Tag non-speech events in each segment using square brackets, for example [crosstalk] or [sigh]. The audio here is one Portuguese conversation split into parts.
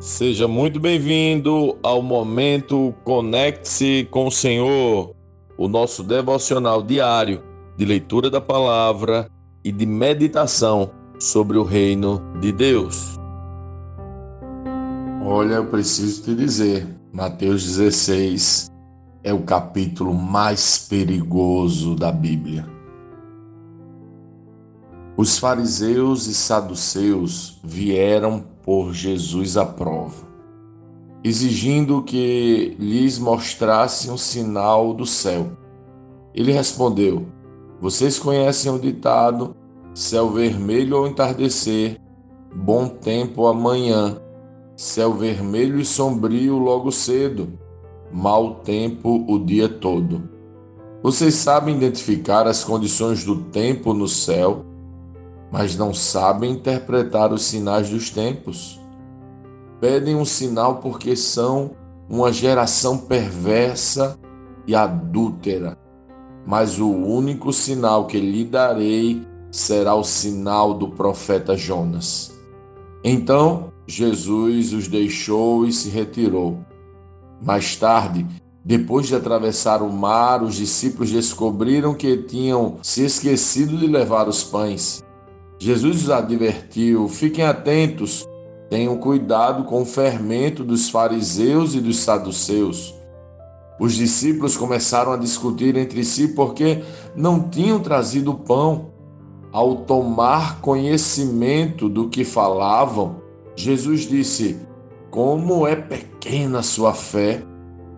Seja muito bem-vindo ao momento Conecte-se com o Senhor, o nosso devocional diário de leitura da palavra e de meditação sobre o reino de Deus. Olha, eu preciso te dizer, Mateus 16 é o capítulo mais perigoso da Bíblia. Os fariseus e saduceus vieram por Jesus à prova, exigindo que lhes mostrasse um sinal do céu. Ele respondeu: Vocês conhecem o ditado: céu vermelho ao entardecer, bom tempo amanhã, céu vermelho e sombrio logo cedo, mau tempo o dia todo. Vocês sabem identificar as condições do tempo no céu mas não sabem interpretar os sinais dos tempos. Pedem um sinal porque são uma geração perversa e adúltera. Mas o único sinal que lhe darei será o sinal do profeta Jonas. Então Jesus os deixou e se retirou. Mais tarde, depois de atravessar o mar, os discípulos descobriram que tinham se esquecido de levar os pães. Jesus os advertiu: fiquem atentos, tenham cuidado com o fermento dos fariseus e dos saduceus. Os discípulos começaram a discutir entre si porque não tinham trazido pão. Ao tomar conhecimento do que falavam, Jesus disse: Como é pequena sua fé!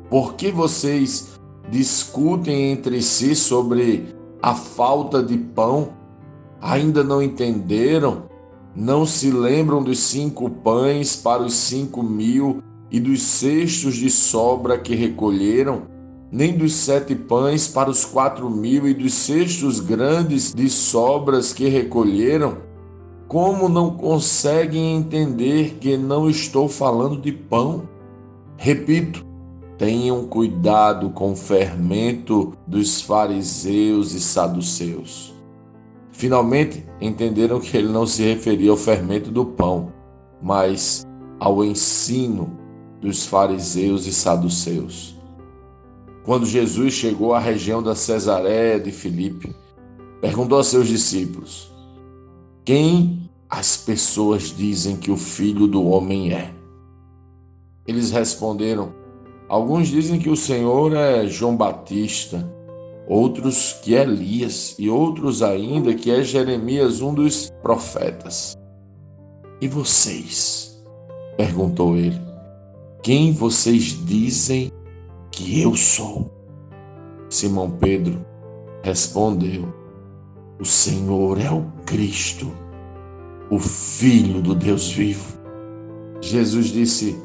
Por que vocês discutem entre si sobre a falta de pão? Ainda não entenderam? Não se lembram dos cinco pães para os cinco mil e dos cestos de sobra que recolheram? Nem dos sete pães para os quatro mil e dos cestos grandes de sobras que recolheram? Como não conseguem entender que não estou falando de pão? Repito, tenham cuidado com o fermento dos fariseus e saduceus. Finalmente entenderam que ele não se referia ao fermento do pão, mas ao ensino dos fariseus e saduceus. Quando Jesus chegou à região da Cesareia de Filipe, perguntou a seus discípulos: Quem as pessoas dizem que o filho do homem é? Eles responderam: Alguns dizem que o Senhor é João Batista outros que é Elias e outros ainda que é Jeremias, um dos profetas. E vocês? perguntou ele. Quem vocês dizem que eu sou? Simão Pedro respondeu: O Senhor é o Cristo, o Filho do Deus vivo. Jesus disse: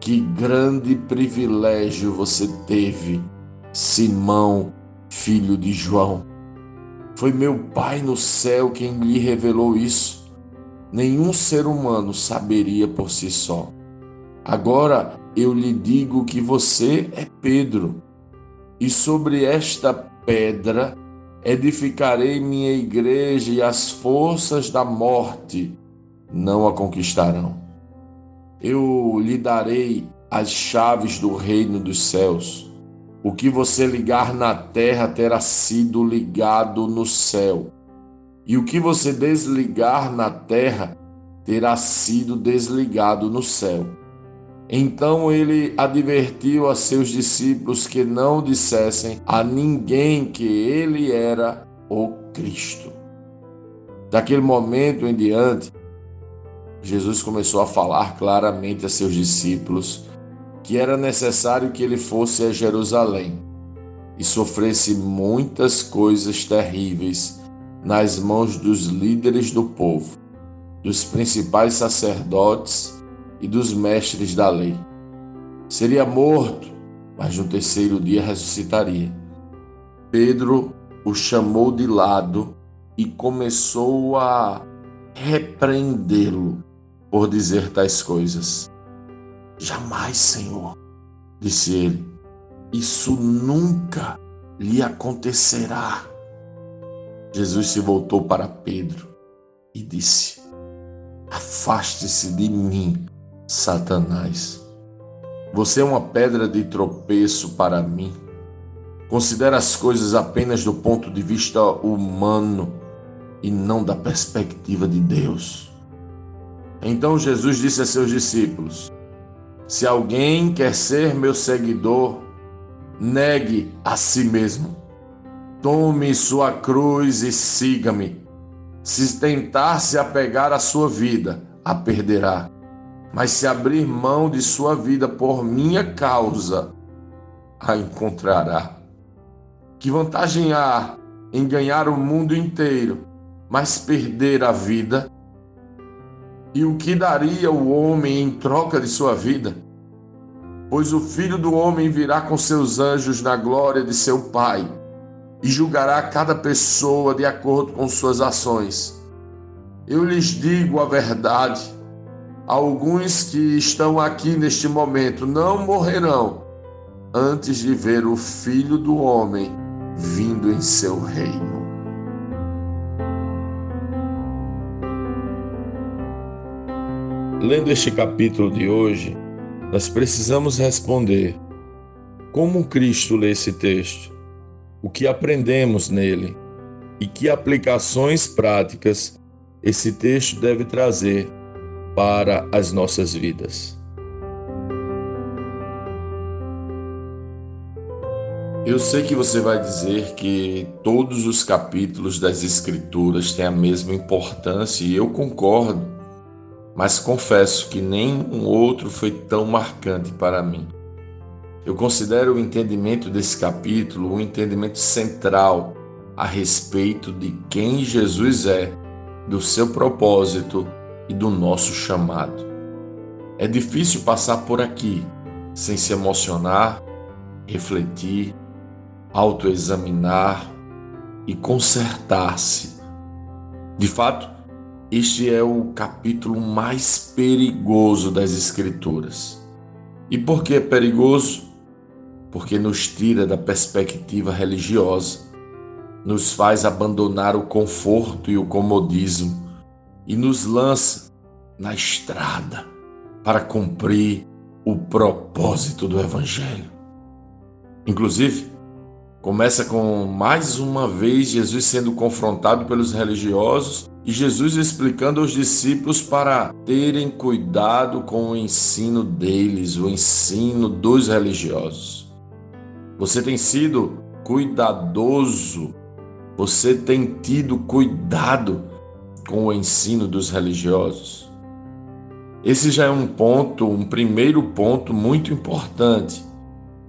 Que grande privilégio você teve, Simão filho de João. Foi meu Pai no céu quem lhe revelou isso. Nenhum ser humano saberia por si só. Agora eu lhe digo que você é Pedro, e sobre esta pedra edificarei minha igreja, e as forças da morte não a conquistarão. Eu lhe darei as chaves do reino dos céus. O que você ligar na terra terá sido ligado no céu, e o que você desligar na terra terá sido desligado no céu. Então ele advertiu a seus discípulos que não dissessem a ninguém que ele era o Cristo. Daquele momento em diante, Jesus começou a falar claramente a seus discípulos que era necessário que ele fosse a Jerusalém e sofresse muitas coisas terríveis nas mãos dos líderes do povo, dos principais sacerdotes e dos mestres da lei. Seria morto, mas no terceiro dia ressuscitaria. Pedro o chamou de lado e começou a repreendê-lo por dizer tais coisas. Jamais, Senhor, disse ele, isso nunca lhe acontecerá. Jesus se voltou para Pedro e disse: Afaste-se de mim, Satanás. Você é uma pedra de tropeço para mim. Considera as coisas apenas do ponto de vista humano e não da perspectiva de Deus. Então Jesus disse a seus discípulos: Se alguém quer ser meu seguidor, negue a si mesmo. Tome sua cruz e siga-me. Se tentar se apegar à sua vida, a perderá. Mas se abrir mão de sua vida por minha causa, a encontrará. Que vantagem há em ganhar o mundo inteiro, mas perder a vida? E o que daria o homem em troca de sua vida? Pois o filho do homem virá com seus anjos na glória de seu Pai e julgará cada pessoa de acordo com suas ações. Eu lhes digo a verdade: alguns que estão aqui neste momento não morrerão antes de ver o Filho do Homem vindo em seu reino. Lendo este capítulo de hoje, nós precisamos responder: como Cristo lê esse texto? O que aprendemos nele? E que aplicações práticas esse texto deve trazer para as nossas vidas? Eu sei que você vai dizer que todos os capítulos das Escrituras têm a mesma importância e eu concordo mas confesso que nenhum outro foi tão marcante para mim. Eu considero o entendimento desse capítulo um entendimento central a respeito de quem Jesus é, do seu propósito e do nosso chamado. É difícil passar por aqui sem se emocionar, refletir, autoexaminar e consertar-se. De fato, este é o capítulo mais perigoso das Escrituras. E por que é perigoso? Porque nos tira da perspectiva religiosa, nos faz abandonar o conforto e o comodismo e nos lança na estrada para cumprir o propósito do Evangelho. Inclusive, começa com mais uma vez Jesus sendo confrontado pelos religiosos e Jesus explicando aos discípulos para terem cuidado com o ensino deles, o ensino dos religiosos. Você tem sido cuidadoso, você tem tido cuidado com o ensino dos religiosos. Esse já é um ponto, um primeiro ponto muito importante.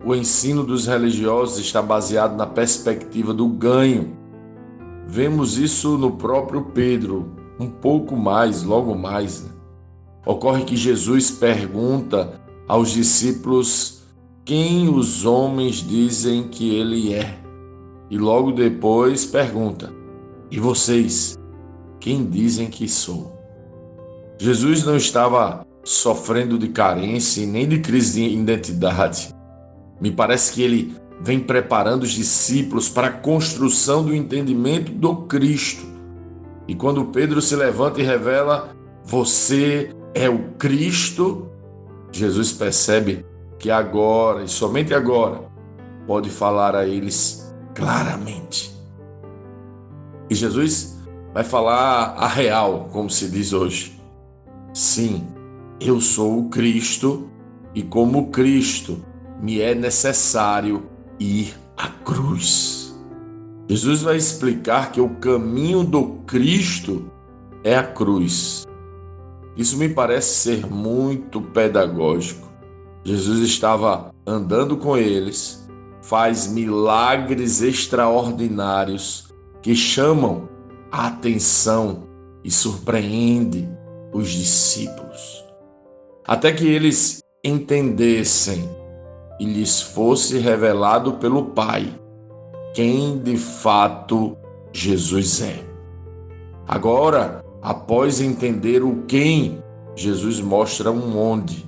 O ensino dos religiosos está baseado na perspectiva do ganho Vemos isso no próprio Pedro, um pouco mais, logo mais. Né? Ocorre que Jesus pergunta aos discípulos quem os homens dizem que ele é. E logo depois pergunta: E vocês, quem dizem que sou? Jesus não estava sofrendo de carência nem de crise de identidade. Me parece que ele vem preparando os discípulos para a construção do entendimento do Cristo. E quando Pedro se levanta e revela: Você é o Cristo, Jesus percebe que agora, e somente agora, pode falar a eles claramente. E Jesus vai falar a real, como se diz hoje. Sim, eu sou o Cristo e, como Cristo, me é necessário ir à cruz. Jesus vai explicar que o caminho do Cristo é a cruz. Isso me parece ser muito pedagógico. Jesus estava andando com eles, faz milagres extraordinários que chamam a atenção e surpreende os discípulos. Até que eles entendessem e lhes fosse revelado pelo Pai quem de fato Jesus é. Agora, após entender o quem, Jesus mostra um onde.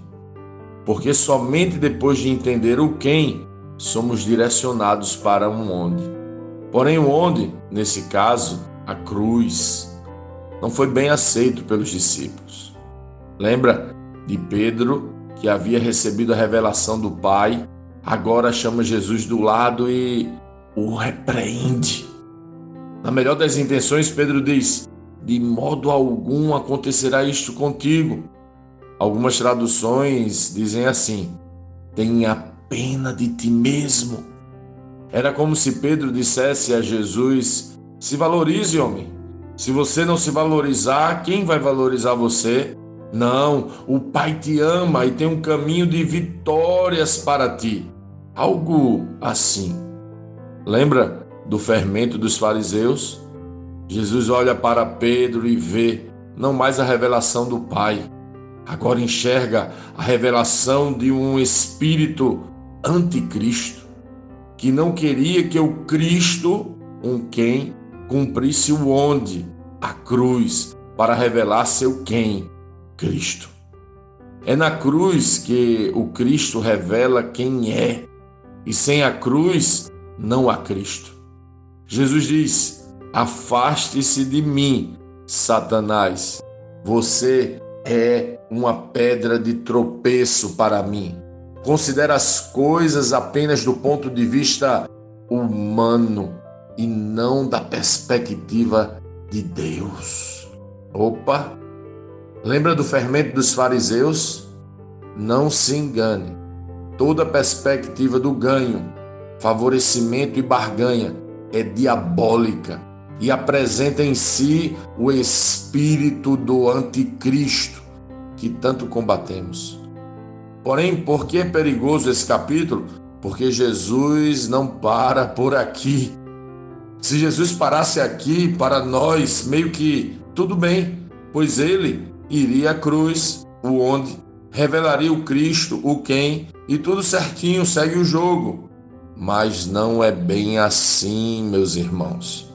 Porque somente depois de entender o quem, somos direcionados para um onde. Porém, o onde, nesse caso, a cruz, não foi bem aceito pelos discípulos. Lembra de Pedro, que havia recebido a revelação do Pai, agora chama Jesus do lado e o repreende. Na melhor das intenções, Pedro diz: De modo algum acontecerá isto contigo. Algumas traduções dizem assim: Tenha pena de ti mesmo. Era como se Pedro dissesse a Jesus: Se valorize, homem. Se você não se valorizar, quem vai valorizar você? Não, o Pai te ama e tem um caminho de vitórias para ti. Algo assim. Lembra do fermento dos fariseus? Jesus olha para Pedro e vê não mais a revelação do Pai, agora enxerga a revelação de um espírito anticristo, que não queria que o Cristo, um quem, cumprisse o onde, a cruz, para revelar seu quem, Cristo. É na cruz que o Cristo revela quem é, e sem a cruz não há Cristo. Jesus diz: Afaste-se de mim, Satanás. Você é uma pedra de tropeço para mim. Considera as coisas apenas do ponto de vista humano e não da perspectiva de Deus. Opa! Lembra do fermento dos fariseus? Não se engane. Toda perspectiva do ganho, favorecimento e barganha é diabólica e apresenta em si o espírito do anticristo que tanto combatemos. Porém, por que é perigoso esse capítulo? Porque Jesus não para por aqui. Se Jesus parasse aqui para nós, meio que tudo bem, pois ele iria à cruz, o onde, revelaria o Cristo, o quem, e tudo certinho, segue o jogo. Mas não é bem assim, meus irmãos.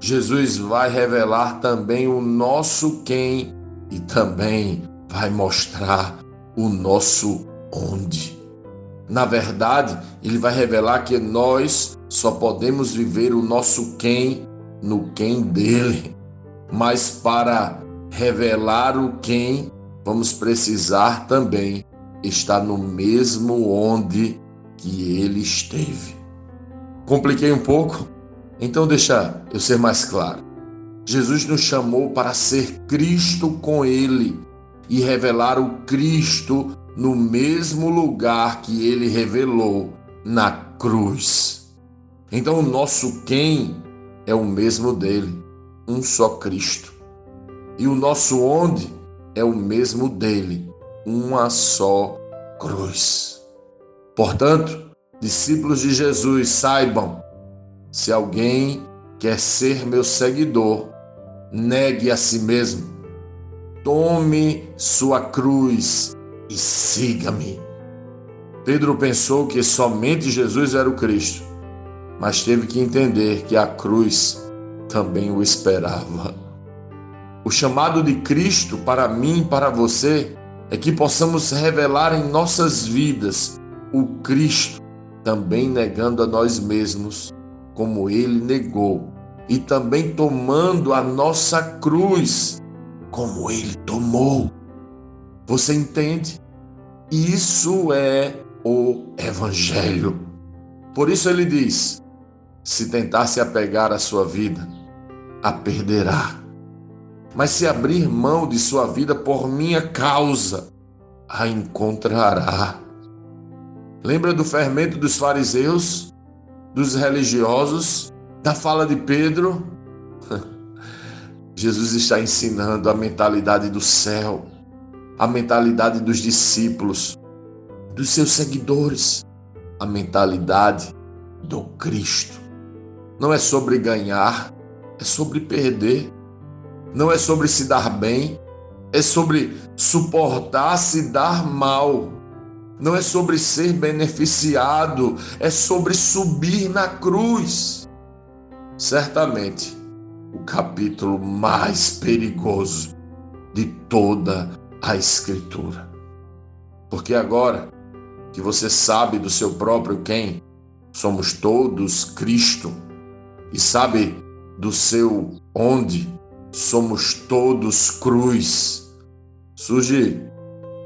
Jesus vai revelar também o nosso quem e também vai mostrar o nosso onde. Na verdade, ele vai revelar que nós só podemos viver o nosso quem no quem dele. Mas para revelar o quem, vamos precisar também estar no mesmo onde que ele esteve. Compliquei um pouco? Então deixa eu ser mais claro. Jesus nos chamou para ser Cristo com ele e revelar o Cristo no mesmo lugar que ele revelou na cruz. Então o nosso quem é o mesmo dele, um só Cristo. E o nosso onde é o mesmo dele, uma só cruz. Portanto, discípulos de Jesus, saibam: se alguém quer ser meu seguidor, negue a si mesmo, tome sua cruz e siga-me. Pedro pensou que somente Jesus era o Cristo, mas teve que entender que a cruz também o esperava. O chamado de Cristo para mim para você é que possamos revelar em nossas vidas o Cristo, também negando a nós mesmos, como ele negou, e também tomando a nossa cruz, como ele tomou. Você entende? Isso é o Evangelho. Por isso ele diz: se tentar se apegar à sua vida, a perderá mas se abrir mão de sua vida por minha causa, a encontrará. Lembra do fermento dos fariseus, dos religiosos, da fala de Pedro? [laughs] Jesus está ensinando a mentalidade do céu, a mentalidade dos discípulos, dos seus seguidores, a mentalidade do Cristo. Não é sobre ganhar, é sobre perder não é sobre se dar bem, é sobre suportar se dar mal. Não é sobre ser beneficiado, é sobre subir na cruz. Certamente, o capítulo mais perigoso de toda a Escritura. Porque agora que você sabe do seu próprio quem, somos todos Cristo, e sabe do seu onde, somos todos cruz. Surge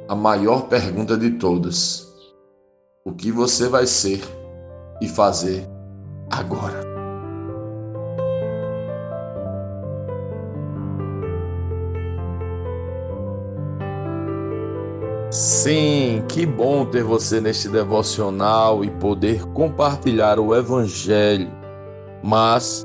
a maior pergunta de todas: o que você vai ser e fazer agora? Sim, que bom ter você neste devocional e poder compartilhar o Evangelho. Mas,